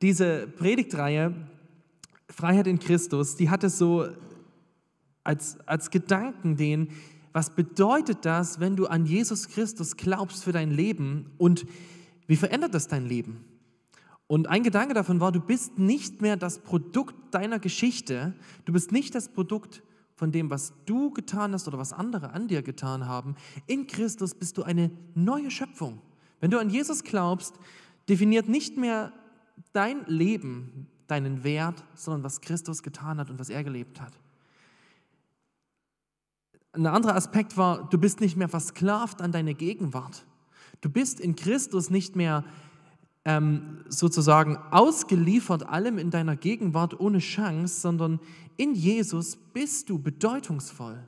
Diese Predigtreihe Freiheit in Christus, die hatte so als, als Gedanken den, was bedeutet das, wenn du an Jesus Christus glaubst für dein Leben und wie verändert das dein Leben? Und ein Gedanke davon war, du bist nicht mehr das Produkt deiner Geschichte, du bist nicht das Produkt von dem, was du getan hast oder was andere an dir getan haben. In Christus bist du eine neue Schöpfung. Wenn du an Jesus glaubst, definiert nicht mehr dein Leben deinen Wert, sondern was Christus getan hat und was er gelebt hat. Ein anderer Aspekt war, du bist nicht mehr versklavt an deine Gegenwart. Du bist in Christus nicht mehr ähm, sozusagen ausgeliefert allem in deiner Gegenwart ohne Chance, sondern in Jesus bist du bedeutungsvoll.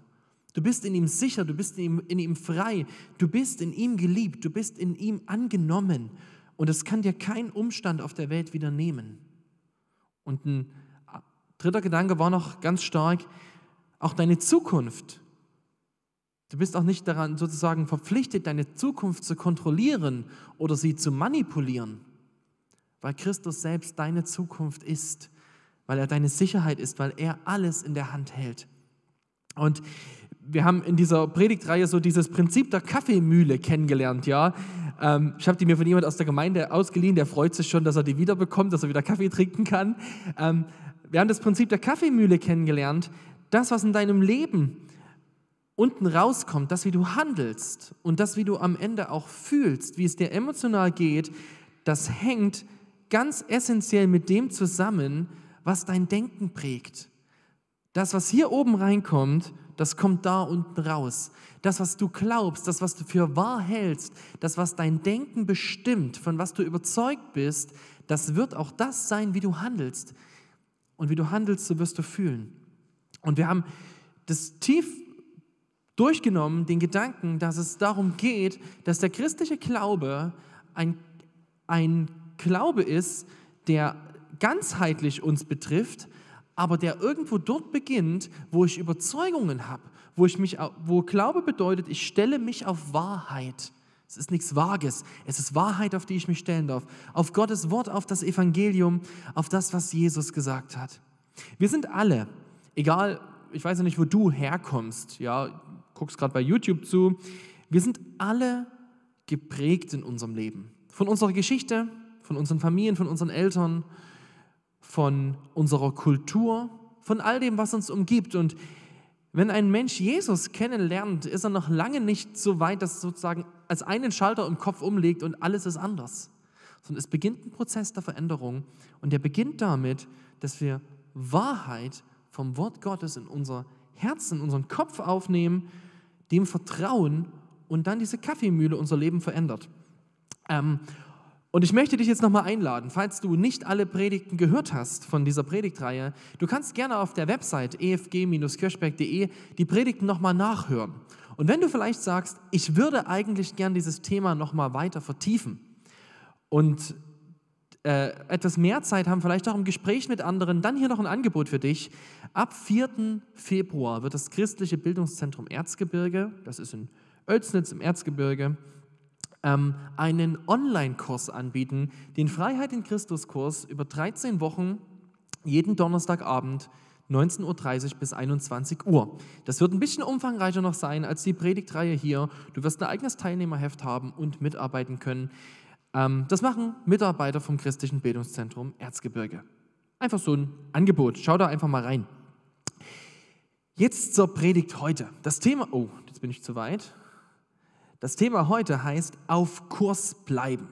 Du bist in ihm sicher, du bist in ihm, in ihm frei, du bist in ihm geliebt, du bist in ihm angenommen. Und das kann dir kein Umstand auf der Welt wieder nehmen. Und ein dritter Gedanke war noch ganz stark, auch deine Zukunft. Du bist auch nicht daran sozusagen verpflichtet, deine Zukunft zu kontrollieren oder sie zu manipulieren weil Christus selbst deine Zukunft ist, weil er deine Sicherheit ist, weil er alles in der Hand hält. Und wir haben in dieser Predigtreihe so dieses Prinzip der Kaffeemühle kennengelernt, ja. Ähm, ich habe die mir von jemand aus der Gemeinde ausgeliehen, der freut sich schon, dass er die wiederbekommt, dass er wieder Kaffee trinken kann. Ähm, wir haben das Prinzip der Kaffeemühle kennengelernt. Das, was in deinem Leben unten rauskommt, das, wie du handelst und das, wie du am Ende auch fühlst, wie es dir emotional geht, das hängt ganz essentiell mit dem zusammen, was dein Denken prägt. Das, was hier oben reinkommt, das kommt da unten raus. Das, was du glaubst, das, was du für wahr hältst, das, was dein Denken bestimmt, von was du überzeugt bist, das wird auch das sein, wie du handelst. Und wie du handelst, so wirst du fühlen. Und wir haben das tief durchgenommen, den Gedanken, dass es darum geht, dass der christliche Glaube ein, ein Glaube ist, der ganzheitlich uns betrifft, aber der irgendwo dort beginnt, wo ich Überzeugungen habe, wo ich mich, wo Glaube bedeutet, ich stelle mich auf Wahrheit. Es ist nichts Vages. Es ist Wahrheit, auf die ich mich stellen darf. Auf Gottes Wort, auf das Evangelium, auf das, was Jesus gesagt hat. Wir sind alle, egal, ich weiß ja nicht, wo du herkommst, ja, guckst gerade bei YouTube zu, wir sind alle geprägt in unserem Leben. Von unserer Geschichte, von unseren Familien, von unseren Eltern, von unserer Kultur, von all dem, was uns umgibt. Und wenn ein Mensch Jesus kennenlernt, ist er noch lange nicht so weit, dass sozusagen als einen Schalter im Kopf umlegt und alles ist anders. Sondern es beginnt ein Prozess der Veränderung und der beginnt damit, dass wir Wahrheit vom Wort Gottes in unser Herz, in unseren Kopf aufnehmen, dem vertrauen und dann diese Kaffeemühle unser Leben verändert. Ähm, und ich möchte dich jetzt nochmal einladen, falls du nicht alle Predigten gehört hast von dieser Predigtreihe, du kannst gerne auf der Website efg-kirchberg.de die Predigten nochmal nachhören. Und wenn du vielleicht sagst, ich würde eigentlich gern dieses Thema nochmal weiter vertiefen und äh, etwas mehr Zeit haben, vielleicht auch im Gespräch mit anderen, dann hier noch ein Angebot für dich. Ab 4. Februar wird das christliche Bildungszentrum Erzgebirge, das ist in Oelsnitz im Erzgebirge, ähm, einen Online-Kurs anbieten, den Freiheit in Christus-Kurs über 13 Wochen, jeden Donnerstagabend 19.30 Uhr bis 21 Uhr. Das wird ein bisschen umfangreicher noch sein als die Predigtreihe hier. Du wirst ein eigenes Teilnehmerheft haben und mitarbeiten können. Ähm, das machen Mitarbeiter vom Christlichen Bildungszentrum Erzgebirge. Einfach so ein Angebot. Schau da einfach mal rein. Jetzt zur Predigt heute. Das Thema, oh, jetzt bin ich zu weit. Das Thema heute heißt auf Kurs bleiben.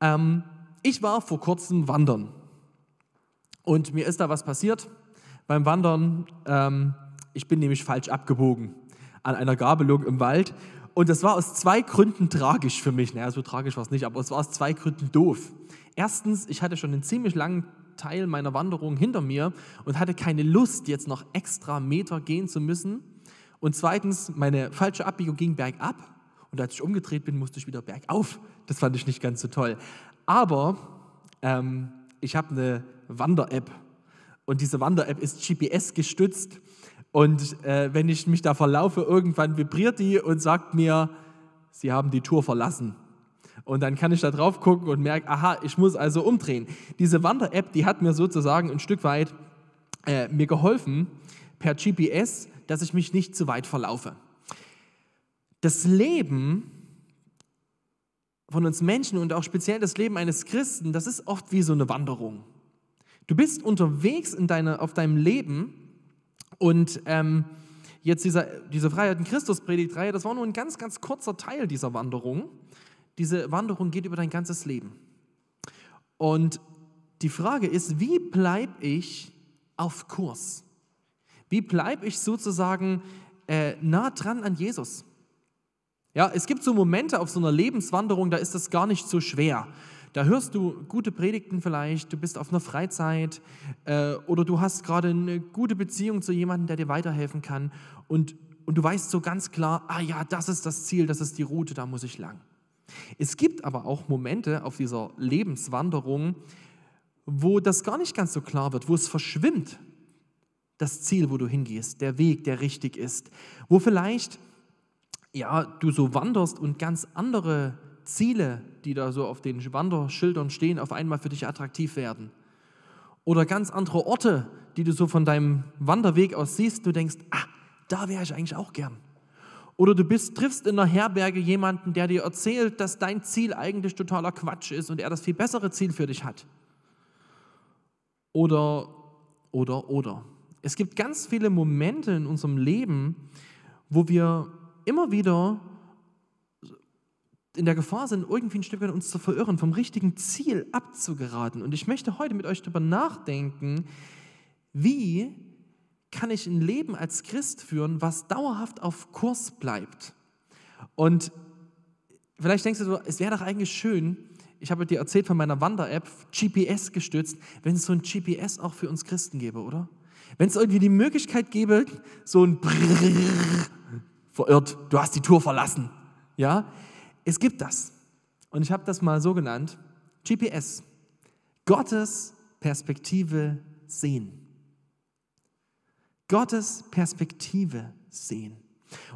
Ähm, ich war vor kurzem wandern und mir ist da was passiert beim Wandern. Ähm, ich bin nämlich falsch abgebogen an einer Gabelung im Wald und das war aus zwei Gründen tragisch für mich. Naja, so tragisch war es nicht, aber es war aus zwei Gründen doof. Erstens, ich hatte schon einen ziemlich langen Teil meiner Wanderung hinter mir und hatte keine Lust, jetzt noch extra Meter gehen zu müssen. Und zweitens, meine falsche Abbiegung ging bergab und als ich umgedreht bin, musste ich wieder bergauf. Das fand ich nicht ganz so toll. Aber ähm, ich habe eine Wander-App und diese Wander-App ist GPS gestützt und äh, wenn ich mich da verlaufe, irgendwann vibriert die und sagt mir, Sie haben die Tour verlassen. Und dann kann ich da drauf gucken und merke, aha, ich muss also umdrehen. Diese Wander-App, die hat mir sozusagen ein Stück weit äh, mir geholfen per GPS, dass ich mich nicht zu weit verlaufe. Das Leben von uns Menschen und auch speziell das Leben eines Christen, das ist oft wie so eine Wanderung. Du bist unterwegs in deine, auf deinem Leben und ähm, jetzt dieser, diese Freiheit in Christus Predigtreihe, das war nur ein ganz, ganz kurzer Teil dieser Wanderung. Diese Wanderung geht über dein ganzes Leben. Und die Frage ist, wie bleibe ich auf Kurs? Wie bleibe ich sozusagen äh, nah dran an Jesus? Ja, es gibt so Momente auf so einer Lebenswanderung, da ist das gar nicht so schwer. Da hörst du gute Predigten vielleicht, du bist auf einer Freizeit äh, oder du hast gerade eine gute Beziehung zu jemandem, der dir weiterhelfen kann und, und du weißt so ganz klar, ah ja, das ist das Ziel, das ist die Route, da muss ich lang. Es gibt aber auch Momente auf dieser Lebenswanderung, wo das gar nicht ganz so klar wird, wo es verschwimmt, das Ziel, wo du hingehst, der Weg, der richtig ist, wo vielleicht ja, du so wanderst und ganz andere Ziele, die da so auf den Wanderschildern stehen, auf einmal für dich attraktiv werden. Oder ganz andere Orte, die du so von deinem Wanderweg aus siehst, du denkst, ah, da wäre ich eigentlich auch gern. Oder du bist, triffst in einer Herberge jemanden, der dir erzählt, dass dein Ziel eigentlich totaler Quatsch ist und er das viel bessere Ziel für dich hat. Oder, oder, oder. Es gibt ganz viele Momente in unserem Leben, wo wir immer wieder in der Gefahr sind, irgendwie ein Stück weit uns zu verirren, vom richtigen Ziel abzugeraten. Und ich möchte heute mit euch darüber nachdenken, wie kann ich ein Leben als Christ führen, was dauerhaft auf Kurs bleibt. Und vielleicht denkst du, es wäre doch eigentlich schön, ich habe dir erzählt von meiner Wander-App, GPS gestützt, wenn es so ein GPS auch für uns Christen gäbe, oder? Wenn es irgendwie die Möglichkeit gäbe, so ein Brrrr, verirrt, du hast die Tour verlassen. Ja, es gibt das. Und ich habe das mal so genannt, GPS, Gottes Perspektive sehen. Gottes Perspektive sehen.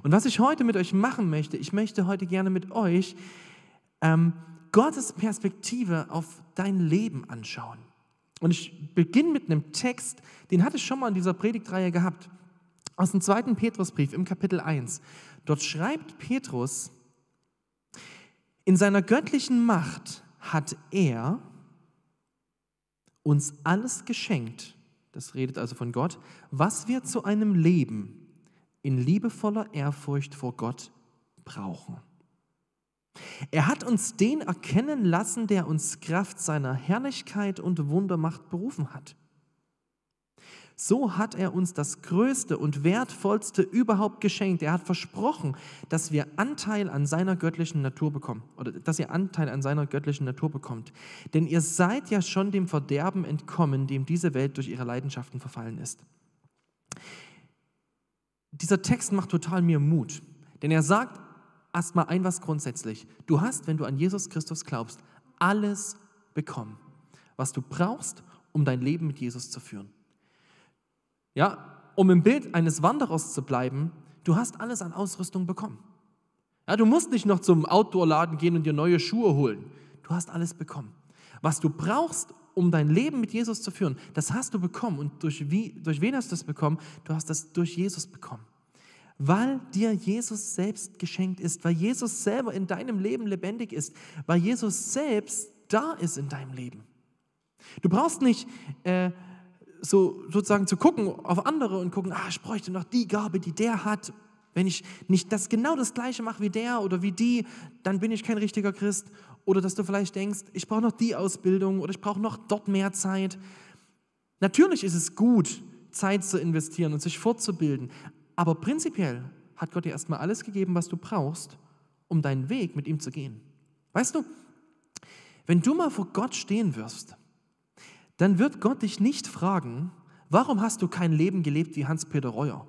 Und was ich heute mit euch machen möchte, ich möchte heute gerne mit euch ähm, Gottes Perspektive auf dein Leben anschauen. Und ich beginne mit einem Text, den hatte ich schon mal in dieser Predigtreihe gehabt aus dem zweiten Petrusbrief im Kapitel 1. Dort schreibt Petrus, in seiner göttlichen Macht hat er uns alles geschenkt, das redet also von Gott, was wir zu einem Leben in liebevoller Ehrfurcht vor Gott brauchen. Er hat uns den erkennen lassen, der uns Kraft seiner Herrlichkeit und Wundermacht berufen hat. So hat er uns das Größte und Wertvollste überhaupt geschenkt. Er hat versprochen, dass wir Anteil an seiner göttlichen Natur bekommen oder dass ihr Anteil an seiner göttlichen Natur bekommt. Denn ihr seid ja schon dem Verderben entkommen, dem diese Welt durch ihre Leidenschaften verfallen ist. Dieser Text macht total mir Mut, denn er sagt erstmal ein was grundsätzlich. Du hast, wenn du an Jesus Christus glaubst, alles bekommen, was du brauchst, um dein Leben mit Jesus zu führen. Ja, um im Bild eines Wanderers zu bleiben, du hast alles an Ausrüstung bekommen. Ja, du musst nicht noch zum Outdoor-Laden gehen und dir neue Schuhe holen. Du hast alles bekommen. Was du brauchst, um dein Leben mit Jesus zu führen, das hast du bekommen. Und durch, wie, durch wen hast du das bekommen? Du hast das durch Jesus bekommen. Weil dir Jesus selbst geschenkt ist, weil Jesus selber in deinem Leben lebendig ist, weil Jesus selbst da ist in deinem Leben. Du brauchst nicht äh, so sozusagen zu gucken auf andere und gucken, ah, ich bräuchte noch die Gabe, die der hat. Wenn ich nicht das genau das gleiche mache wie der oder wie die, dann bin ich kein richtiger Christ. Oder dass du vielleicht denkst, ich brauche noch die Ausbildung oder ich brauche noch dort mehr Zeit. Natürlich ist es gut, Zeit zu investieren und sich fortzubilden. Aber prinzipiell hat Gott dir erstmal alles gegeben, was du brauchst, um deinen Weg mit ihm zu gehen. Weißt du, wenn du mal vor Gott stehen wirst dann wird Gott dich nicht fragen, warum hast du kein Leben gelebt wie Hans-Peter Reuer?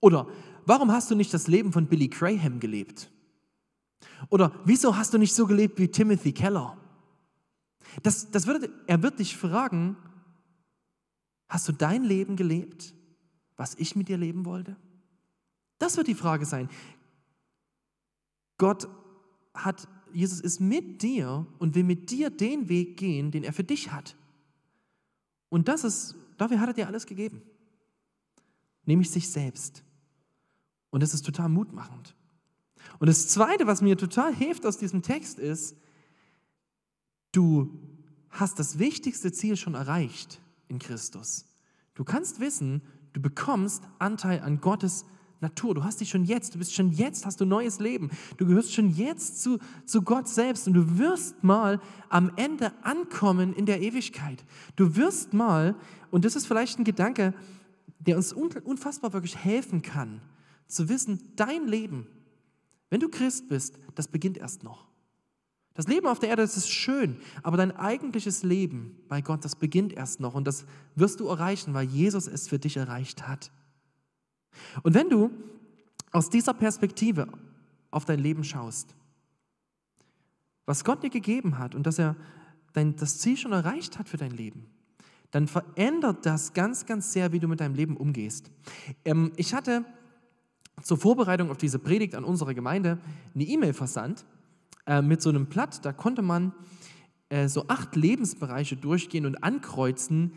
Oder warum hast du nicht das Leben von Billy Graham gelebt? Oder wieso hast du nicht so gelebt wie Timothy Keller? Das, das wird, er wird dich fragen, hast du dein Leben gelebt, was ich mit dir leben wollte? Das wird die Frage sein. Gott hat Jesus ist mit dir und will mit dir den Weg gehen, den er für dich hat. Und das ist, dafür hat er dir alles gegeben. Nämlich sich selbst. Und das ist total mutmachend. Und das Zweite, was mir total hilft aus diesem Text, ist, du hast das wichtigste Ziel schon erreicht in Christus. Du kannst wissen, du bekommst Anteil an Gottes Natur. Du hast dich schon jetzt, du bist schon jetzt, hast du neues Leben. Du gehörst schon jetzt zu, zu Gott selbst und du wirst mal am Ende ankommen in der Ewigkeit. Du wirst mal, und das ist vielleicht ein Gedanke, der uns unfassbar wirklich helfen kann, zu wissen, dein Leben, wenn du Christ bist, das beginnt erst noch. Das Leben auf der Erde, das ist schön, aber dein eigentliches Leben bei Gott, das beginnt erst noch und das wirst du erreichen, weil Jesus es für dich erreicht hat. Und wenn du aus dieser Perspektive auf dein Leben schaust, was Gott dir gegeben hat und dass er dein, das Ziel schon erreicht hat für dein Leben, dann verändert das ganz, ganz sehr, wie du mit deinem Leben umgehst. Ähm, ich hatte zur Vorbereitung auf diese Predigt an unsere Gemeinde eine E-Mail versandt äh, mit so einem Blatt. Da konnte man äh, so acht Lebensbereiche durchgehen und ankreuzen,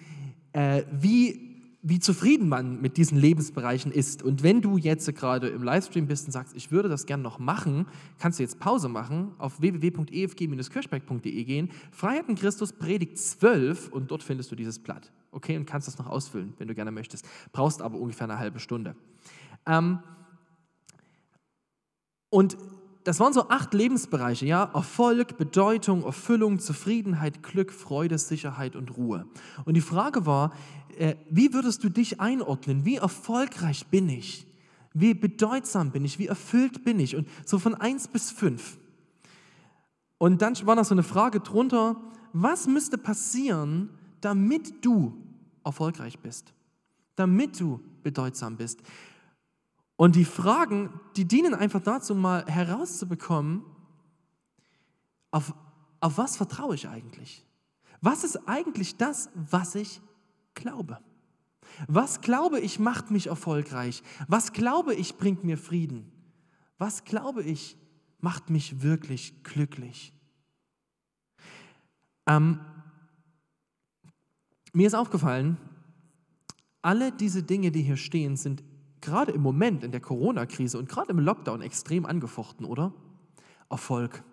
äh, wie wie zufrieden man mit diesen Lebensbereichen ist. Und wenn du jetzt gerade im Livestream bist und sagst, ich würde das gerne noch machen, kannst du jetzt Pause machen, auf www.efg-kirchberg.de gehen, Freiheit in Christus Predigt 12 und dort findest du dieses Blatt. Okay, und kannst das noch ausfüllen, wenn du gerne möchtest. Brauchst aber ungefähr eine halbe Stunde. Ähm, und das waren so acht Lebensbereiche, ja, Erfolg, Bedeutung, Erfüllung, Zufriedenheit, Glück, Freude, Sicherheit und Ruhe. Und die Frage war, äh, wie würdest du dich einordnen? Wie erfolgreich bin ich? Wie bedeutsam bin ich? Wie erfüllt bin ich? Und so von eins bis fünf. Und dann war noch so eine Frage drunter, was müsste passieren, damit du erfolgreich bist? Damit du bedeutsam bist? Und die Fragen, die dienen einfach dazu, mal herauszubekommen, auf, auf was vertraue ich eigentlich? Was ist eigentlich das, was ich glaube? Was glaube ich macht mich erfolgreich? Was glaube ich bringt mir Frieden? Was glaube ich macht mich wirklich glücklich? Ähm, mir ist aufgefallen, alle diese Dinge, die hier stehen, sind gerade im Moment in der Corona-Krise und gerade im Lockdown extrem angefochten, oder? Erfolg.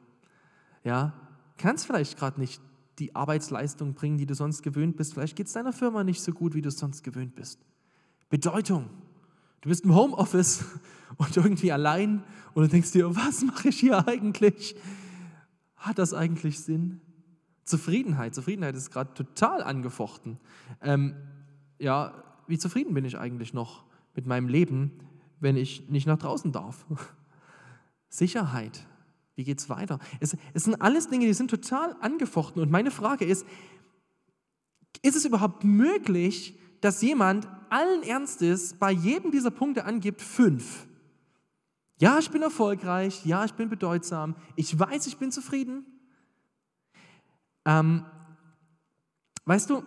Ja, kannst vielleicht gerade nicht die Arbeitsleistung bringen, die du sonst gewöhnt bist. Vielleicht geht es deiner Firma nicht so gut, wie du es sonst gewöhnt bist. Bedeutung. Du bist im Homeoffice und irgendwie allein und du denkst dir, was mache ich hier eigentlich? Hat das eigentlich Sinn? Zufriedenheit. Zufriedenheit ist gerade total angefochten. Ähm, ja, wie zufrieden bin ich eigentlich noch mit meinem Leben, wenn ich nicht nach draußen darf? Sicherheit. Wie geht es weiter? Es, es sind alles Dinge, die sind total angefochten. Und meine Frage ist, ist es überhaupt möglich, dass jemand allen Ernstes bei jedem dieser Punkte angibt, fünf? Ja, ich bin erfolgreich, ja, ich bin bedeutsam, ich weiß, ich bin zufrieden. Ähm, weißt du,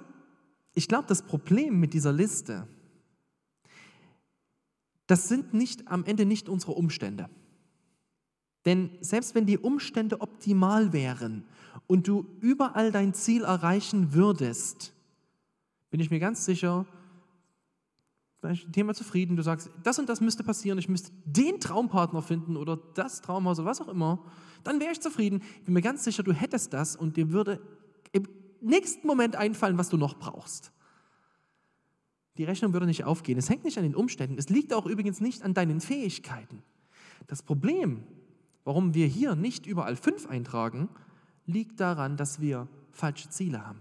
ich glaube, das Problem mit dieser Liste, das sind nicht am Ende nicht unsere Umstände. Denn selbst wenn die Umstände optimal wären und du überall dein Ziel erreichen würdest, bin ich mir ganz sicher, bin ich Thema zufrieden, du sagst, das und das müsste passieren, ich müsste den Traumpartner finden oder das Traumhaus oder was auch immer, dann wäre ich zufrieden. Ich bin mir ganz sicher, du hättest das und dir würde im nächsten Moment einfallen, was du noch brauchst. Die Rechnung würde nicht aufgehen. Es hängt nicht an den Umständen. Es liegt auch übrigens nicht an deinen Fähigkeiten. Das Problem Warum wir hier nicht überall fünf eintragen, liegt daran, dass wir falsche Ziele haben.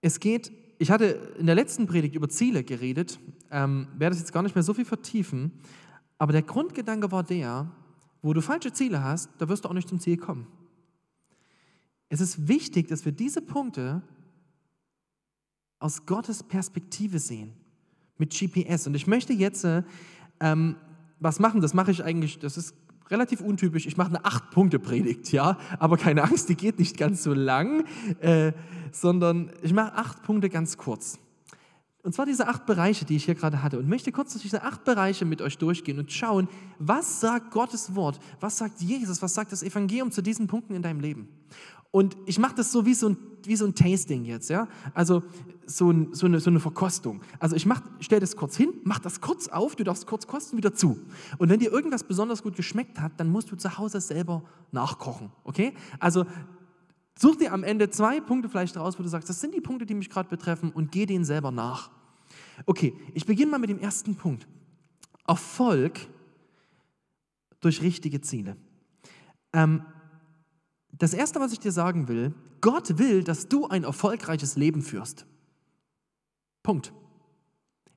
Es geht, ich hatte in der letzten Predigt über Ziele geredet, ähm, werde das jetzt gar nicht mehr so viel vertiefen, aber der Grundgedanke war der, wo du falsche Ziele hast, da wirst du auch nicht zum Ziel kommen. Es ist wichtig, dass wir diese Punkte aus Gottes Perspektive sehen, mit GPS. Und ich möchte jetzt ähm, was machen? Das mache ich eigentlich, das ist relativ untypisch. Ich mache eine Acht-Punkte-Predigt, ja, aber keine Angst, die geht nicht ganz so lang, äh, sondern ich mache acht Punkte ganz kurz. Und zwar diese acht Bereiche, die ich hier gerade hatte. Und möchte kurz durch diese acht Bereiche mit euch durchgehen und schauen, was sagt Gottes Wort, was sagt Jesus, was sagt das Evangelium zu diesen Punkten in deinem Leben. Und ich mache das so wie so ein, wie so ein Tasting jetzt, ja. Also so, ein, so, eine, so eine Verkostung. Also ich stelle das kurz hin, mach das kurz auf, du darfst kurz kosten, wieder zu. Und wenn dir irgendwas besonders gut geschmeckt hat, dann musst du zu Hause selber nachkochen, okay? Also such dir am Ende zwei Punkte vielleicht raus, wo du sagst, das sind die Punkte, die mich gerade betreffen und geh denen selber nach. Okay, ich beginne mal mit dem ersten Punkt. Erfolg durch richtige Ziele. Ähm, das Erste, was ich dir sagen will, Gott will, dass du ein erfolgreiches Leben führst. Punkt.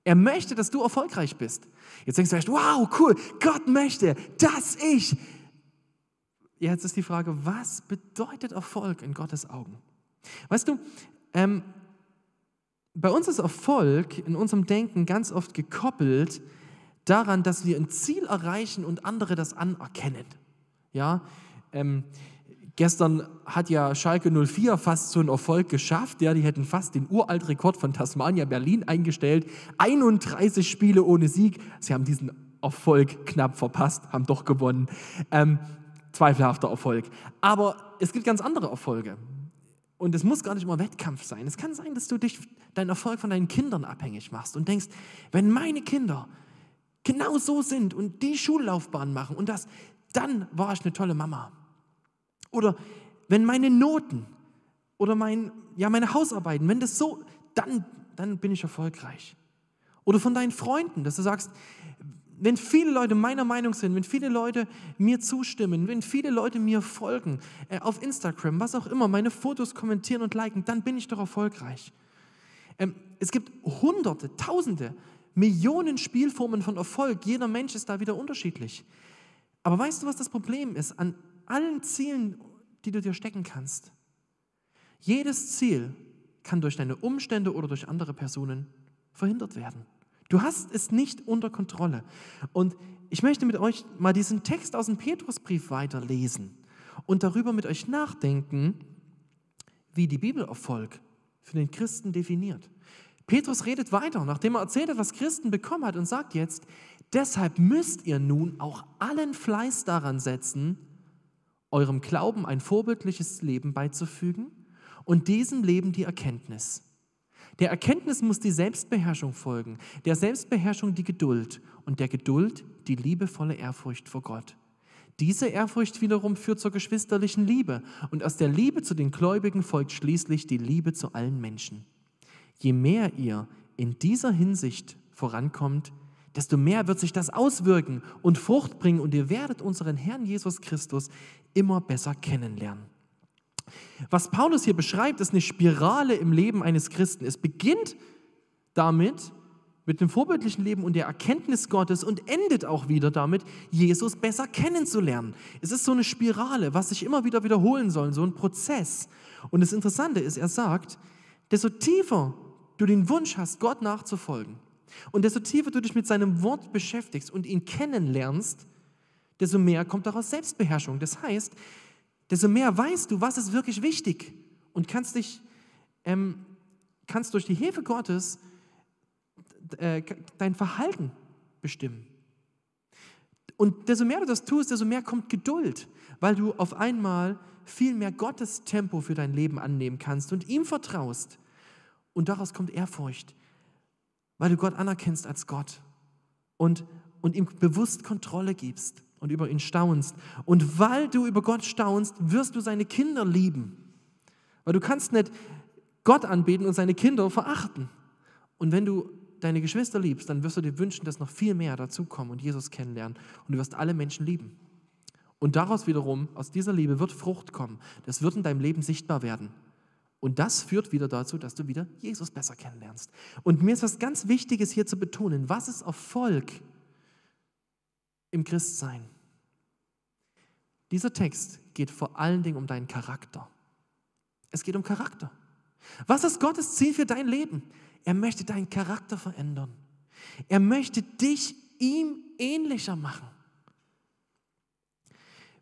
Er möchte, dass du erfolgreich bist. Jetzt denkst du vielleicht, wow, cool, Gott möchte, dass ich. Jetzt ist die Frage, was bedeutet Erfolg in Gottes Augen? Weißt du, ähm, bei uns ist Erfolg in unserem Denken ganz oft gekoppelt daran, dass wir ein Ziel erreichen und andere das anerkennen. Ja, ähm, Gestern hat ja Schalke 04 fast so einen Erfolg geschafft. Ja, die hätten fast den Uraltrekord von Tasmania Berlin eingestellt. 31 Spiele ohne Sieg. Sie haben diesen Erfolg knapp verpasst, haben doch gewonnen. Ähm, zweifelhafter Erfolg. Aber es gibt ganz andere Erfolge. Und es muss gar nicht immer Wettkampf sein. Es kann sein, dass du dich, deinen Erfolg von deinen Kindern abhängig machst und denkst, wenn meine Kinder genau so sind und die Schullaufbahn machen und das, dann war ich eine tolle Mama. Oder wenn meine Noten oder mein, ja, meine Hausarbeiten, wenn das so, dann, dann bin ich erfolgreich. Oder von deinen Freunden, dass du sagst, wenn viele Leute meiner Meinung sind, wenn viele Leute mir zustimmen, wenn viele Leute mir folgen, äh, auf Instagram, was auch immer, meine Fotos kommentieren und liken, dann bin ich doch erfolgreich. Ähm, es gibt Hunderte, Tausende, Millionen Spielformen von Erfolg. Jeder Mensch ist da wieder unterschiedlich. Aber weißt du, was das Problem ist an allen Zielen, die du dir stecken kannst. Jedes Ziel kann durch deine Umstände oder durch andere Personen verhindert werden. Du hast es nicht unter Kontrolle. Und ich möchte mit euch mal diesen Text aus dem Petrusbrief weiterlesen und darüber mit euch nachdenken, wie die Bibel Erfolg für den Christen definiert. Petrus redet weiter, nachdem er erzählt hat, was Christen bekommen hat und sagt jetzt, deshalb müsst ihr nun auch allen Fleiß daran setzen, eurem Glauben ein vorbildliches Leben beizufügen und diesem Leben die Erkenntnis. Der Erkenntnis muss die Selbstbeherrschung folgen, der Selbstbeherrschung die Geduld und der Geduld die liebevolle Ehrfurcht vor Gott. Diese Ehrfurcht wiederum führt zur geschwisterlichen Liebe und aus der Liebe zu den Gläubigen folgt schließlich die Liebe zu allen Menschen. Je mehr ihr in dieser Hinsicht vorankommt, desto mehr wird sich das auswirken und Frucht bringen und ihr werdet unseren Herrn Jesus Christus immer besser kennenlernen. Was Paulus hier beschreibt, ist eine Spirale im Leben eines Christen. Es beginnt damit, mit dem vorbildlichen Leben und der Erkenntnis Gottes und endet auch wieder damit, Jesus besser kennenzulernen. Es ist so eine Spirale, was sich immer wieder wiederholen soll, so ein Prozess. Und das Interessante ist, er sagt, desto tiefer du den Wunsch hast, Gott nachzufolgen, und desto tiefer du dich mit seinem Wort beschäftigst und ihn kennenlernst, desto mehr kommt daraus Selbstbeherrschung. Das heißt, desto mehr weißt du, was ist wirklich wichtig und kannst dich, ähm, kannst durch die Hilfe Gottes äh, dein Verhalten bestimmen. Und desto mehr du das tust, desto mehr kommt Geduld, weil du auf einmal viel mehr Gottes Tempo für dein Leben annehmen kannst und ihm vertraust. Und daraus kommt Ehrfurcht weil du Gott anerkennst als Gott und, und ihm bewusst Kontrolle gibst und über ihn staunst. Und weil du über Gott staunst, wirst du seine Kinder lieben. Weil du kannst nicht Gott anbeten und seine Kinder verachten. Und wenn du deine Geschwister liebst, dann wirst du dir wünschen, dass noch viel mehr dazukommen und Jesus kennenlernen. Und du wirst alle Menschen lieben. Und daraus wiederum, aus dieser Liebe wird Frucht kommen. Das wird in deinem Leben sichtbar werden. Und das führt wieder dazu, dass du wieder Jesus besser kennenlernst. Und mir ist was ganz Wichtiges hier zu betonen. Was ist Erfolg im Christsein? Dieser Text geht vor allen Dingen um deinen Charakter. Es geht um Charakter. Was ist Gottes Ziel für dein Leben? Er möchte deinen Charakter verändern. Er möchte dich ihm ähnlicher machen.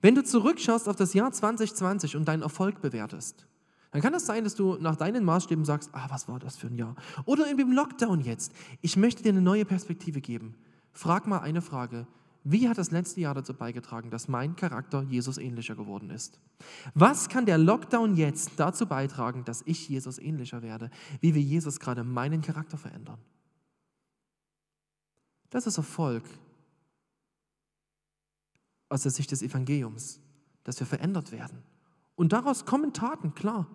Wenn du zurückschaust auf das Jahr 2020 und deinen Erfolg bewertest, Dann kann es das sein, dass du nach deinen Maßstäben sagst, ah, was war das für ein Jahr? Oder in dem Lockdown jetzt. Ich möchte dir eine neue Perspektive geben. Frag mal eine Frage. Wie hat das letzte Jahr dazu beigetragen, dass mein Charakter Jesus ähnlicher geworden ist? Was kann der Lockdown jetzt dazu beitragen, dass ich Jesus ähnlicher werde? Wie wir Jesus gerade meinen Charakter verändern? Das ist Erfolg aus der Sicht des Evangeliums, dass wir verändert werden. Und daraus kommen Taten, klar.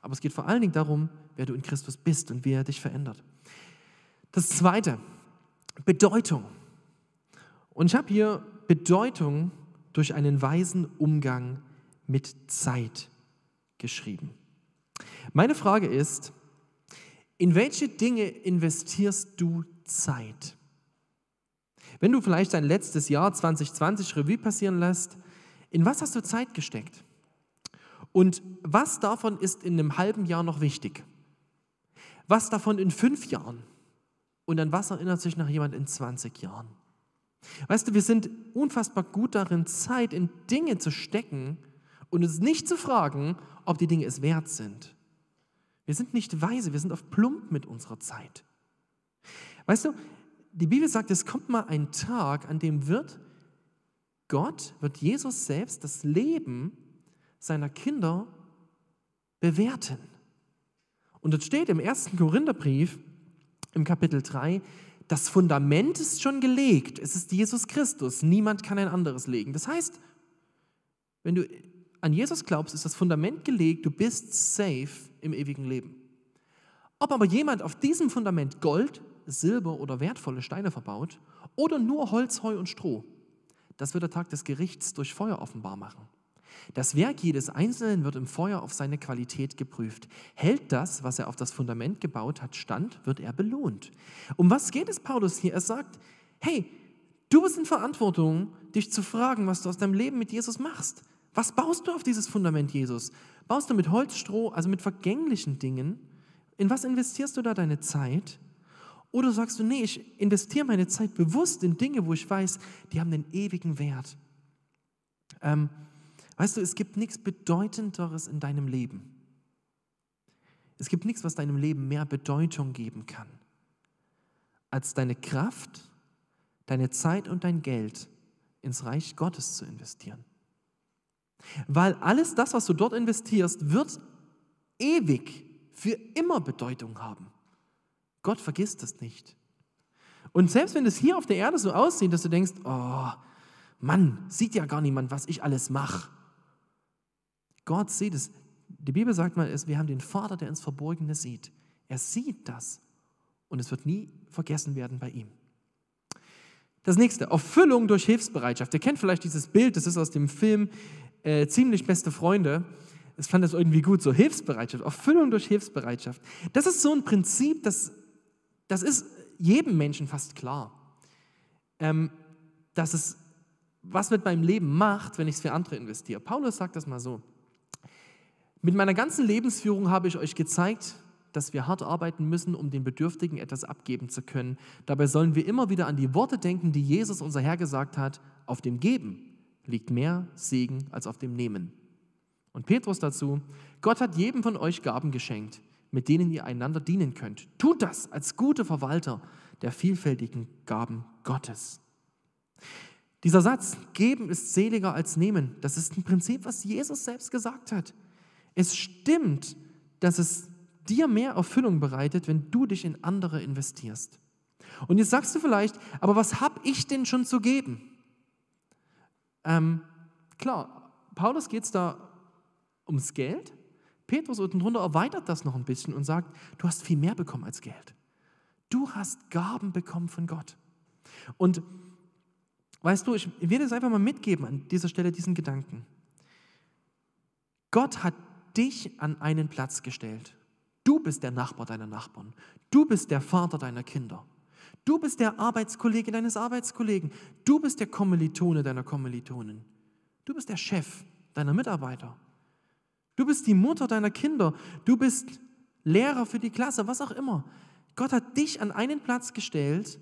Aber es geht vor allen Dingen darum, wer du in Christus bist und wie er dich verändert. Das Zweite, Bedeutung. Und ich habe hier Bedeutung durch einen weisen Umgang mit Zeit geschrieben. Meine Frage ist, in welche Dinge investierst du Zeit? Wenn du vielleicht dein letztes Jahr 2020 Revue passieren lässt, in was hast du Zeit gesteckt? Und was davon ist in einem halben Jahr noch wichtig? Was davon in fünf Jahren? Und an was erinnert sich noch jemand in 20 Jahren? Weißt du, wir sind unfassbar gut darin, Zeit in Dinge zu stecken und uns nicht zu fragen, ob die Dinge es wert sind. Wir sind nicht weise, wir sind auf Plump mit unserer Zeit. Weißt du, die Bibel sagt, es kommt mal ein Tag, an dem wird Gott, wird Jesus selbst das Leben seiner Kinder bewerten. Und es steht im ersten Korintherbrief im Kapitel 3, das Fundament ist schon gelegt. Es ist Jesus Christus. Niemand kann ein anderes legen. Das heißt, wenn du an Jesus glaubst, ist das Fundament gelegt. Du bist safe im ewigen Leben. Ob aber jemand auf diesem Fundament Gold, Silber oder wertvolle Steine verbaut oder nur Holz, Heu und Stroh, das wird der Tag des Gerichts durch Feuer offenbar machen. Das Werk jedes Einzelnen wird im Feuer auf seine Qualität geprüft. Hält das, was er auf das Fundament gebaut hat, stand, wird er belohnt. Um was geht es Paulus hier? Er sagt, hey, du bist in Verantwortung, dich zu fragen, was du aus deinem Leben mit Jesus machst. Was baust du auf dieses Fundament Jesus? Baust du mit Holz, Stroh, also mit vergänglichen Dingen? In was investierst du da deine Zeit? Oder sagst du, nee, ich investiere meine Zeit bewusst in Dinge, wo ich weiß, die haben den ewigen Wert. Ähm, weißt du, es gibt nichts Bedeutenderes in deinem Leben. Es gibt nichts, was deinem Leben mehr Bedeutung geben kann, als deine Kraft, deine Zeit und dein Geld ins Reich Gottes zu investieren. Weil alles das, was du dort investierst, wird ewig, für immer Bedeutung haben. Gott vergisst das nicht. Und selbst wenn es hier auf der Erde so aussieht, dass du denkst, oh Mann, sieht ja gar niemand, was ich alles mache. Gott sieht es. Die Bibel sagt mal, wir haben den Vater, der ins Verborgene sieht. Er sieht das und es wird nie vergessen werden bei ihm. Das nächste, Erfüllung durch Hilfsbereitschaft. Ihr kennt vielleicht dieses Bild, das ist aus dem Film äh, Ziemlich beste Freunde. Ich fand das irgendwie gut, so Hilfsbereitschaft, Erfüllung durch Hilfsbereitschaft. Das ist so ein Prinzip, das das ist jedem Menschen fast klar, ähm, dass es was mit meinem Leben macht, wenn ich es für andere investiere. Paulus sagt das mal so. Mit meiner ganzen Lebensführung habe ich euch gezeigt, dass wir hart arbeiten müssen, um den Bedürftigen etwas abgeben zu können. Dabei sollen wir immer wieder an die Worte denken, die Jesus unser Herr gesagt hat, auf dem Geben liegt mehr Segen als auf dem Nehmen. Und Petrus dazu, Gott hat jedem von euch Gaben geschenkt mit denen ihr einander dienen könnt. Tut das als gute Verwalter der vielfältigen Gaben Gottes. Dieser Satz, geben ist seliger als nehmen, das ist ein Prinzip, was Jesus selbst gesagt hat. Es stimmt, dass es dir mehr Erfüllung bereitet, wenn du dich in andere investierst. Und jetzt sagst du vielleicht, aber was habe ich denn schon zu geben? Ähm, klar, Paulus geht es da ums Geld, Petrus unten drunter erweitert das noch ein bisschen und sagt, du hast viel mehr bekommen als Geld. Du hast Gaben bekommen von Gott. Und weißt du, ich werde es einfach mal mitgeben an dieser Stelle diesen Gedanken. Gott hat dich an einen Platz gestellt. Du bist der Nachbar deiner Nachbarn. Du bist der Vater deiner Kinder. Du bist der Arbeitskollege deines Arbeitskollegen. Du bist der Kommilitone deiner Kommilitonen. Du bist der Chef deiner Mitarbeiter. Du bist die Mutter deiner Kinder. Du bist Lehrer für die Klasse, was auch immer. Gott hat dich an einen Platz gestellt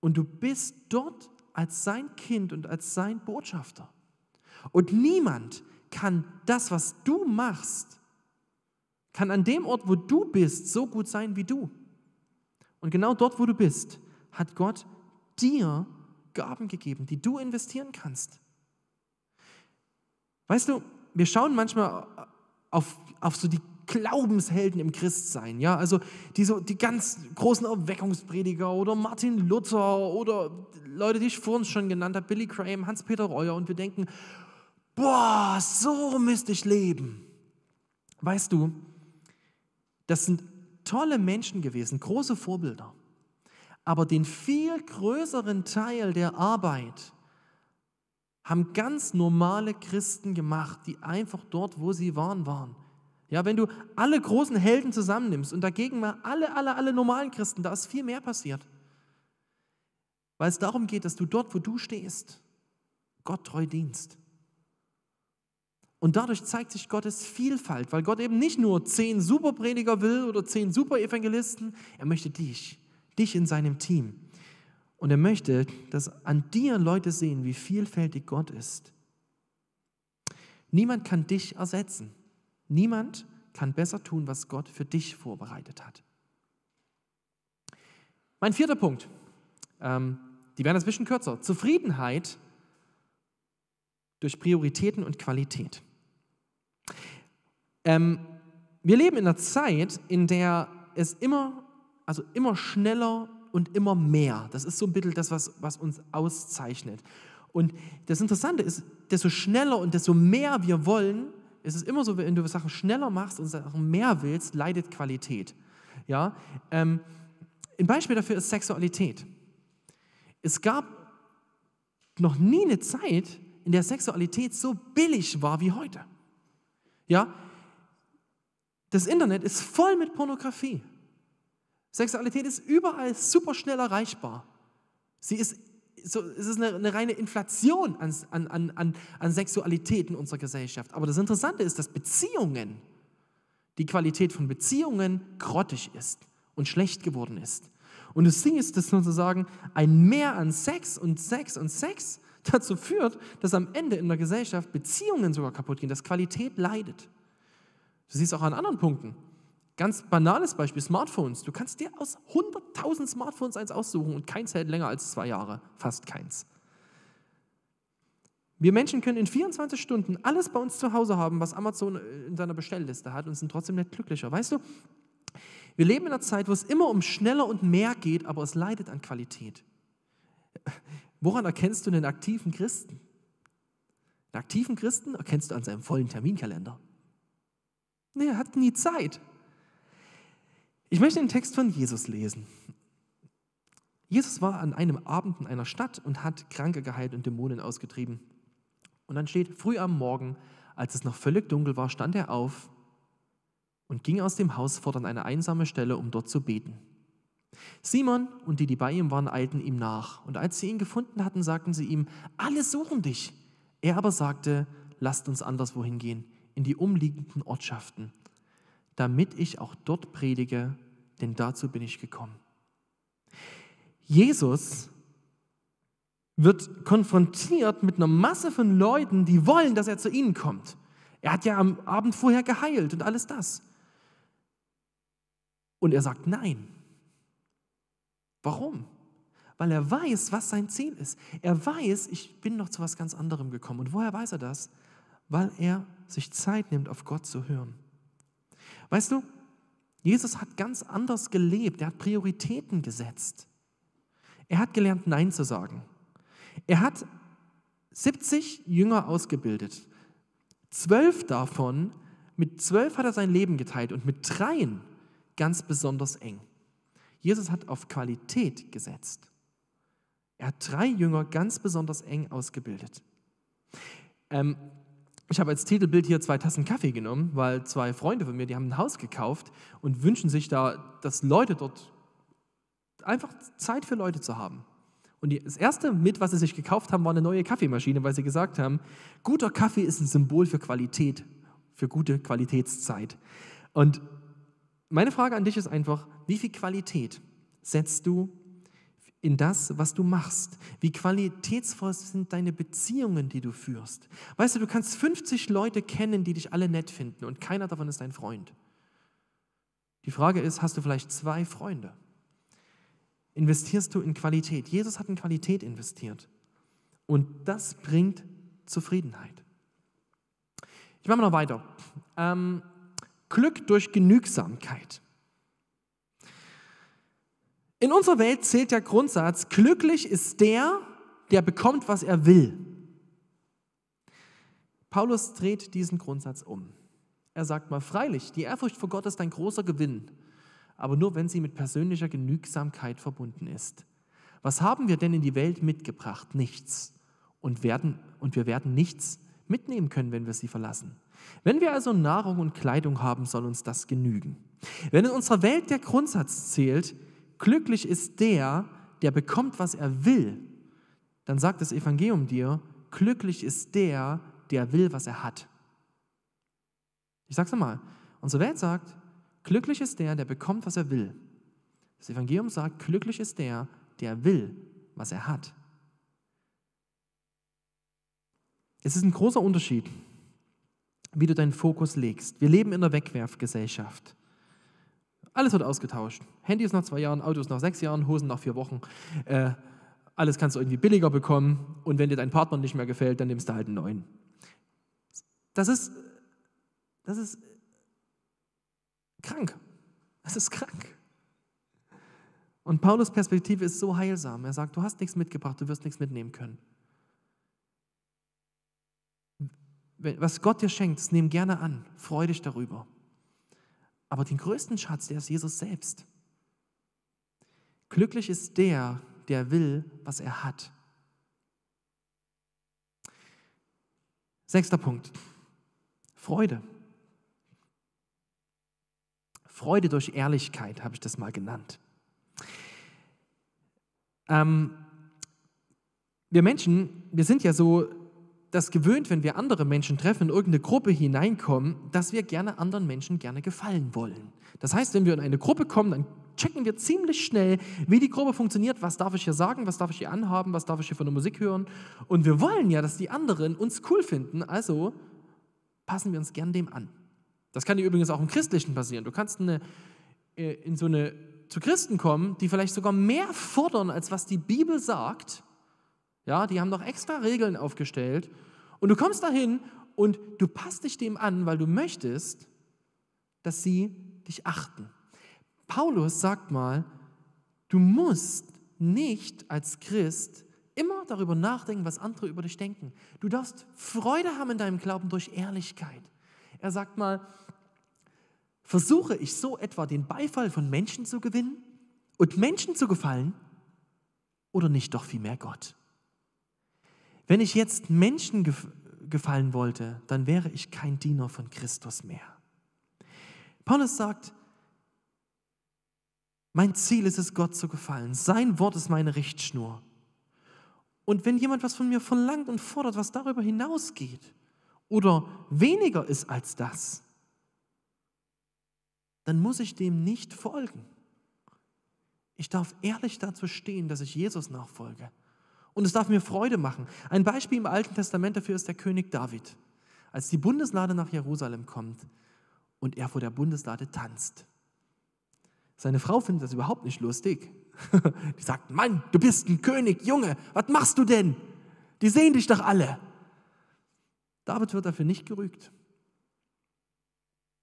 und du bist dort als sein Kind und als sein Botschafter. Und niemand kann das, was du machst, kann an dem Ort, wo du bist, so gut sein wie du. Und genau dort, wo du bist, hat Gott dir Gaben gegeben, die du investieren kannst. Weißt du, wir schauen manchmal auf, auf so die Glaubenshelden im Christsein, ja, also die, so, die ganz großen Erweckungsprediger oder Martin Luther oder Leute, die ich vorhin schon genannt habe, Billy Graham, Hans-Peter Reuer und wir denken, boah, so müsste ich leben. Weißt du, das sind tolle Menschen gewesen, große Vorbilder. Aber den viel größeren Teil der Arbeit haben ganz normale Christen gemacht, die einfach dort, wo sie waren, waren. Ja, wenn du alle großen Helden zusammennimmst und dagegen mal alle, alle, alle normalen Christen, da ist viel mehr passiert. Weil es darum geht, dass du dort, wo du stehst, Gott treu dienst. Und dadurch zeigt sich Gottes Vielfalt, weil Gott eben nicht nur zehn Superprediger will oder zehn Superevangelisten, er möchte dich, dich in seinem Team. Und er möchte, dass an dir Leute sehen, wie vielfältig Gott ist. Niemand kann dich ersetzen. Niemand kann besser tun, was Gott für dich vorbereitet hat. Mein vierter Punkt, ähm, die werden ein bisschen kürzer. Zufriedenheit durch Prioritäten und Qualität. Ähm, wir leben in einer Zeit, in der es immer, also immer schneller und immer mehr, das ist so ein bisschen das, was, was uns auszeichnet. Und das Interessante ist, desto schneller und desto mehr wir wollen, es ist immer so, wenn du Sachen schneller machst und Sachen mehr willst, leidet Qualität. Ja? Ähm, ein Beispiel dafür ist Sexualität. Es gab noch nie eine Zeit, in der Sexualität so billig war wie heute. Ja? Das Internet ist voll mit Pornografie. Sexualität ist überall super schnell erreichbar. Sie ist so, es ist eine, eine reine Inflation an, an, an, an Sexualität in unserer Gesellschaft. Aber das Interessante ist, dass Beziehungen, die Qualität von Beziehungen grottig ist und schlecht geworden ist. Und das Ding ist, dass sozusagen ein Mehr an Sex und Sex und Sex dazu führt, dass am Ende in der Gesellschaft Beziehungen sogar kaputt gehen, dass Qualität leidet. Du siehst auch an anderen Punkten. Ganz banales Beispiel, Smartphones. Du kannst dir aus 100.000 Smartphones eins aussuchen und keins hält länger als zwei Jahre, fast keins. Wir Menschen können in 24 Stunden alles bei uns zu Hause haben, was Amazon in seiner Bestellliste hat und sind trotzdem nicht glücklicher. Weißt du, wir leben in einer Zeit, wo es immer um schneller und mehr geht, aber es leidet an Qualität. Woran erkennst du einen aktiven Christen? Einen aktiven Christen erkennst du an seinem vollen Terminkalender. Nee, er hat nie Zeit. Ich möchte den Text von Jesus lesen. Jesus war an einem Abend in einer Stadt und hat Kranke geheilt und Dämonen ausgetrieben. Und dann steht, früh am Morgen, als es noch völlig dunkel war, stand er auf und ging aus dem Haus fort an eine einsame Stelle, um dort zu beten. Simon und die, die bei ihm waren, eilten ihm nach. Und als sie ihn gefunden hatten, sagten sie ihm, alle suchen dich. Er aber sagte, lasst uns anderswohin gehen, in die umliegenden Ortschaften damit ich auch dort predige, denn dazu bin ich gekommen. Jesus wird konfrontiert mit einer Masse von Leuten, die wollen, dass er zu ihnen kommt. Er hat ja am Abend vorher geheilt und alles das. Und er sagt nein. Warum? Weil er weiß, was sein Ziel ist. Er weiß, ich bin noch zu was ganz anderem gekommen. Und woher weiß er das? Weil er sich Zeit nimmt, auf Gott zu hören. Weißt du, Jesus hat ganz anders gelebt. Er hat Prioritäten gesetzt. Er hat gelernt, Nein zu sagen. Er hat 70 Jünger ausgebildet. Zwölf davon, mit zwölf hat er sein Leben geteilt und mit dreien ganz besonders eng. Jesus hat auf Qualität gesetzt. Er hat drei Jünger ganz besonders eng ausgebildet. Ähm, ich habe als Titelbild hier zwei Tassen Kaffee genommen, weil zwei Freunde von mir, die haben ein Haus gekauft und wünschen sich da, dass Leute dort einfach Zeit für Leute zu haben. Und das erste mit, was sie sich gekauft haben, war eine neue Kaffeemaschine, weil sie gesagt haben, guter Kaffee ist ein Symbol für Qualität, für gute Qualitätszeit. Und meine Frage an dich ist einfach, wie viel Qualität setzt du in das, was du machst. Wie qualitätsvoll sind deine Beziehungen, die du führst. Weißt du, du kannst 50 Leute kennen, die dich alle nett finden und keiner davon ist dein Freund. Die Frage ist, hast du vielleicht zwei Freunde? Investierst du in Qualität? Jesus hat in Qualität investiert. Und das bringt Zufriedenheit. Ich mache mal noch weiter. Ähm, Glück durch Genügsamkeit. In unserer Welt zählt der Grundsatz, glücklich ist der, der bekommt, was er will. Paulus dreht diesen Grundsatz um. Er sagt mal, freilich, die Ehrfurcht vor Gott ist ein großer Gewinn, aber nur wenn sie mit persönlicher Genügsamkeit verbunden ist. Was haben wir denn in die Welt mitgebracht? Nichts. Und, werden, und wir werden nichts mitnehmen können, wenn wir sie verlassen. Wenn wir also Nahrung und Kleidung haben, soll uns das genügen. Wenn in unserer Welt der Grundsatz zählt, glücklich ist der, der bekommt, was er will, dann sagt das Evangelium dir, glücklich ist der, der will, was er hat. Ich sage es nochmal, unsere Welt sagt, glücklich ist der, der bekommt, was er will. Das Evangelium sagt, glücklich ist der, der will, was er hat. Es ist ein großer Unterschied, wie du deinen Fokus legst. Wir leben in einer Wegwerfgesellschaft. Alles wird ausgetauscht. Handys nach zwei Jahren, Autos nach sechs Jahren, Hosen nach vier Wochen. Äh, alles kannst du irgendwie billiger bekommen und wenn dir dein Partner nicht mehr gefällt, dann nimmst du halt einen neuen. Das ist, das ist krank. Das ist krank. Und Paulus Perspektive ist so heilsam. Er sagt, du hast nichts mitgebracht, du wirst nichts mitnehmen können. Was Gott dir schenkt, nimm gerne an, freu dich darüber. Aber den größten Schatz, der ist Jesus selbst. Glücklich ist der, der will, was er hat. Sechster Punkt. Freude. Freude durch Ehrlichkeit habe ich das mal genannt. Ähm, wir Menschen, wir sind ja so das gewöhnt, wenn wir andere Menschen treffen, in irgendeine Gruppe hineinkommen, dass wir gerne anderen Menschen gerne gefallen wollen. Das heißt, wenn wir in eine Gruppe kommen, dann checken wir ziemlich schnell, wie die Gruppe funktioniert, was darf ich hier sagen, was darf ich hier anhaben, was darf ich hier von der Musik hören. Und wir wollen ja, dass die anderen uns cool finden, also passen wir uns gern dem an. Das kann dir übrigens auch im Christlichen passieren. Du kannst eine, äh, in so eine, zu Christen kommen, die vielleicht sogar mehr fordern, als was die Bibel sagt, ja, die haben noch extra Regeln aufgestellt. Und du kommst dahin und du passt dich dem an, weil du möchtest, dass sie dich achten. Paulus sagt mal, du musst nicht als Christ immer darüber nachdenken, was andere über dich denken. Du darfst Freude haben in deinem Glauben durch Ehrlichkeit. Er sagt mal, versuche ich so etwa den Beifall von Menschen zu gewinnen und Menschen zu gefallen oder nicht doch vielmehr Gott? Wenn ich jetzt Menschen gefallen wollte, dann wäre ich kein Diener von Christus mehr. Paulus sagt, mein Ziel ist es, Gott zu gefallen. Sein Wort ist meine Richtschnur. Und wenn jemand was von mir verlangt und fordert, was darüber hinausgeht oder weniger ist als das, dann muss ich dem nicht folgen. Ich darf ehrlich dazu stehen, dass ich Jesus nachfolge und es darf mir Freude machen. Ein Beispiel im Alten Testament dafür ist der König David. Als die Bundeslade nach Jerusalem kommt und er vor der Bundeslade tanzt. Seine Frau findet das überhaupt nicht lustig. Die sagt, Mann, du bist ein König, Junge, was machst du denn? Die sehen dich doch alle. David wird dafür nicht gerügt.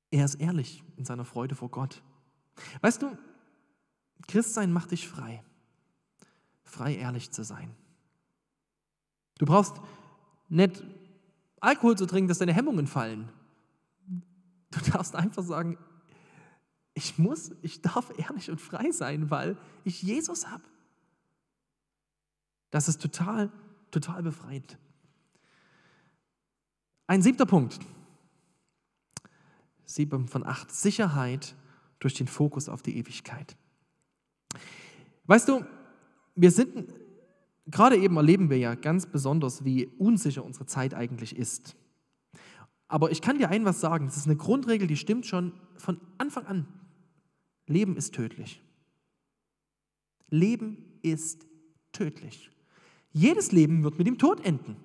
Er ist ehrlich in seiner Freude vor Gott. Weißt du, Christsein macht dich frei. Frei ehrlich zu sein. Du brauchst nicht Alkohol zu trinken, dass deine Hemmungen fallen. Du darfst einfach sagen, ich muss, ich darf ehrlich und frei sein, weil ich Jesus habe. Das ist total, total befreiend. Ein siebter Punkt. Sieben von acht. Sicherheit durch den Fokus auf die Ewigkeit. Weißt du, wir sind gerade eben erleben wir ja ganz besonders, wie unsicher unsere Zeit eigentlich ist. Aber ich kann dir ein was sagen, das ist eine Grundregel, die stimmt schon von Anfang an. Leben ist tödlich. Leben ist tödlich. Jedes Leben wird mit dem Tod enden.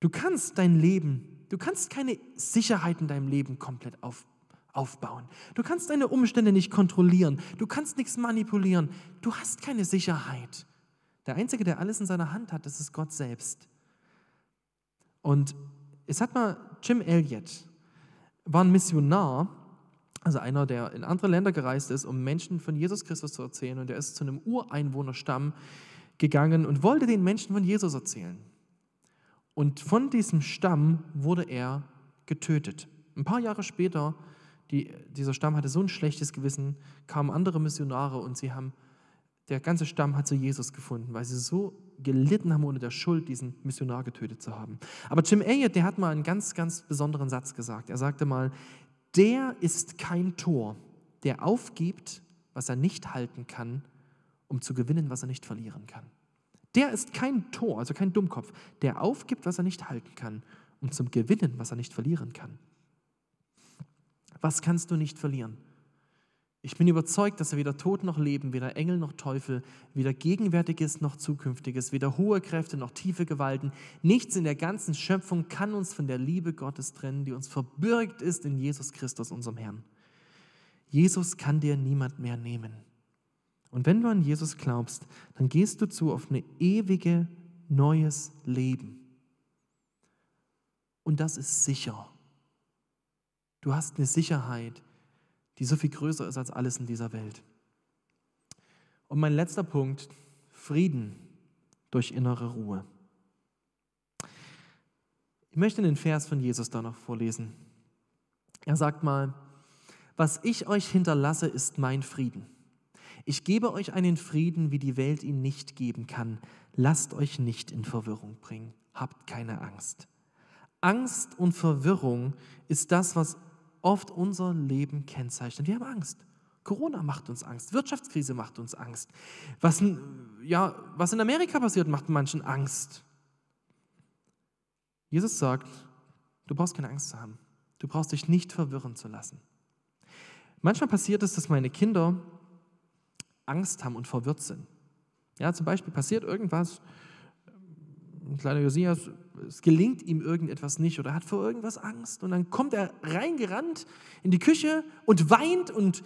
Du kannst dein Leben, du kannst keine Sicherheit in deinem Leben komplett auf, aufbauen. Du kannst deine Umstände nicht kontrollieren. Du kannst nichts manipulieren. Du hast keine Sicherheit. Der Einzige, der alles in seiner Hand hat, das ist Gott selbst. Und es hat mal Jim Elliott, war ein Missionar, also einer, der in andere Länder gereist ist, um Menschen von Jesus Christus zu erzählen. Und er ist zu einem Ureinwohnerstamm gegangen und wollte den Menschen von Jesus erzählen. Und von diesem Stamm wurde er getötet. Ein paar Jahre später, die, dieser Stamm hatte so ein schlechtes Gewissen, kamen andere Missionare und sie haben, der ganze Stamm hat zu Jesus gefunden, weil sie so gelitten haben, ohne der Schuld diesen Missionar getötet zu haben. Aber Jim Elliot, der hat mal einen ganz, ganz besonderen Satz gesagt. Er sagte mal, der ist kein Tor, der aufgibt, was er nicht halten kann, um zu gewinnen, was er nicht verlieren kann. Der ist kein Tor, also kein Dummkopf, der aufgibt, was er nicht halten kann, um zum Gewinnen, was er nicht verlieren kann. Was kannst du nicht verlieren? Ich bin überzeugt, dass er weder Tod noch Leben, weder Engel noch Teufel, weder Gegenwärtiges noch Zukünftiges, weder hohe Kräfte noch tiefe Gewalten, nichts in der ganzen Schöpfung kann uns von der Liebe Gottes trennen, die uns verbürgt ist in Jesus Christus, unserem Herrn. Jesus kann dir niemand mehr nehmen. Und wenn du an Jesus glaubst, dann gehst du zu auf ein ewige neues Leben. Und das ist sicher. Du hast eine Sicherheit, die so viel größer ist als alles in dieser Welt. Und mein letzter Punkt, Frieden durch innere Ruhe. Ich möchte den Vers von Jesus da noch vorlesen. Er sagt mal, was ich euch hinterlasse, ist mein Frieden. Ich gebe euch einen Frieden, wie die Welt ihn nicht geben kann. Lasst euch nicht in Verwirrung bringen. Habt keine Angst. Angst und Verwirrung ist das, was oft unser Leben kennzeichnet. Wir haben Angst. Corona macht uns Angst, Wirtschaftskrise macht uns Angst. Was, ja, was in Amerika passiert, macht manchen Angst. Jesus sagt, du brauchst keine Angst zu haben. Du brauchst dich nicht verwirren zu lassen. Manchmal passiert es, dass meine Kinder Angst haben und verwirrt sind. Ja, zum Beispiel passiert irgendwas, ein kleiner Josias, es gelingt ihm irgendetwas nicht oder hat vor irgendwas Angst und dann kommt er reingerannt in die Küche und weint und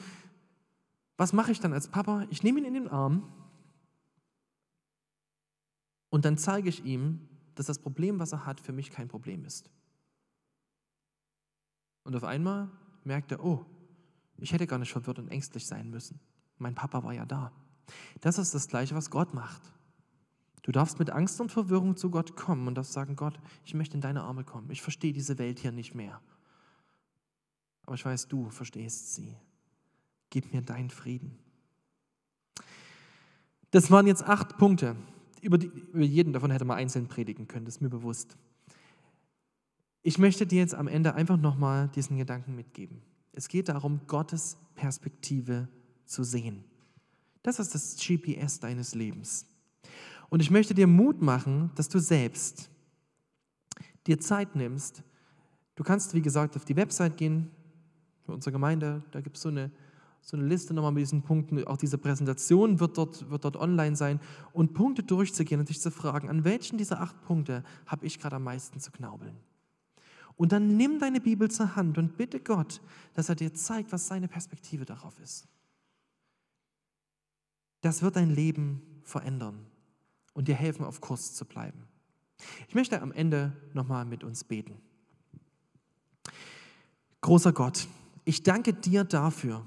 was mache ich dann als Papa? Ich nehme ihn in den Arm und dann zeige ich ihm, dass das Problem, was er hat, für mich kein Problem ist. Und auf einmal merkt er, oh, ich hätte gar nicht verwirrt und ängstlich sein müssen. Mein Papa war ja da. Das ist das Gleiche, was Gott macht. Du darfst mit Angst und Verwirrung zu Gott kommen und darfst sagen, Gott, ich möchte in deine Arme kommen. Ich verstehe diese Welt hier nicht mehr. Aber ich weiß, du verstehst sie. Gib mir deinen Frieden. Das waren jetzt acht Punkte. Über, die, über jeden davon hätte man einzeln predigen können, das ist mir bewusst. Ich möchte dir jetzt am Ende einfach nochmal diesen Gedanken mitgeben. Es geht darum, Gottes Perspektive zu sehen. Das ist das GPS deines Lebens. Und ich möchte dir Mut machen, dass du selbst dir Zeit nimmst. Du kannst, wie gesagt, auf die Website gehen, für unsere Gemeinde, da gibt es so eine, so eine Liste nochmal mit diesen Punkten. Auch diese Präsentation wird dort, wird dort online sein. Und Punkte durchzugehen und dich zu fragen, an welchen dieser acht Punkte habe ich gerade am meisten zu knaubeln? Und dann nimm deine Bibel zur Hand und bitte Gott, dass er dir zeigt, was seine Perspektive darauf ist. Das wird dein Leben verändern und dir helfen, auf Kurs zu bleiben. Ich möchte am Ende nochmal mit uns beten. Großer Gott, ich danke dir dafür,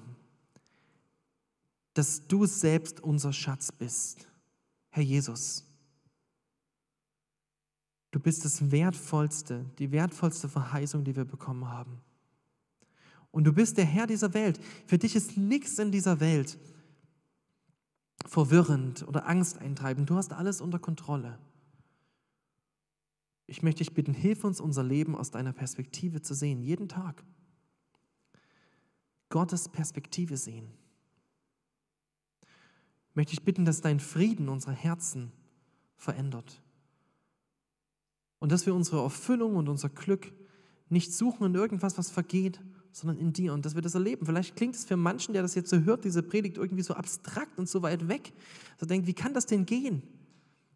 dass du selbst unser Schatz bist. Herr Jesus, du bist das Wertvollste, die wertvollste Verheißung, die wir bekommen haben. Und du bist der Herr dieser Welt. Für dich ist nichts in dieser Welt verwirrend oder Angst eintreiben. Du hast alles unter Kontrolle. Ich möchte dich bitten, hilf uns, unser Leben aus deiner Perspektive zu sehen, jeden Tag. Gottes Perspektive sehen. Ich möchte dich bitten, dass dein Frieden unsere Herzen verändert. Und dass wir unsere Erfüllung und unser Glück nicht suchen in irgendwas, was vergeht, sondern in dir und dass wir das erleben. Vielleicht klingt es für manchen, der das jetzt so hört, diese Predigt irgendwie so abstrakt und so weit weg, so denkt, wie kann das denn gehen?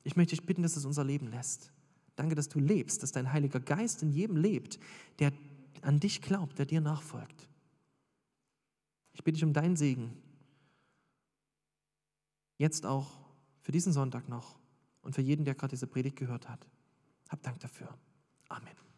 Ich möchte dich bitten, dass es unser Leben lässt. Danke, dass du lebst, dass dein Heiliger Geist in jedem lebt, der an dich glaubt, der dir nachfolgt. Ich bitte dich um deinen Segen. Jetzt auch für diesen Sonntag noch und für jeden, der gerade diese Predigt gehört hat. Hab Dank dafür. Amen.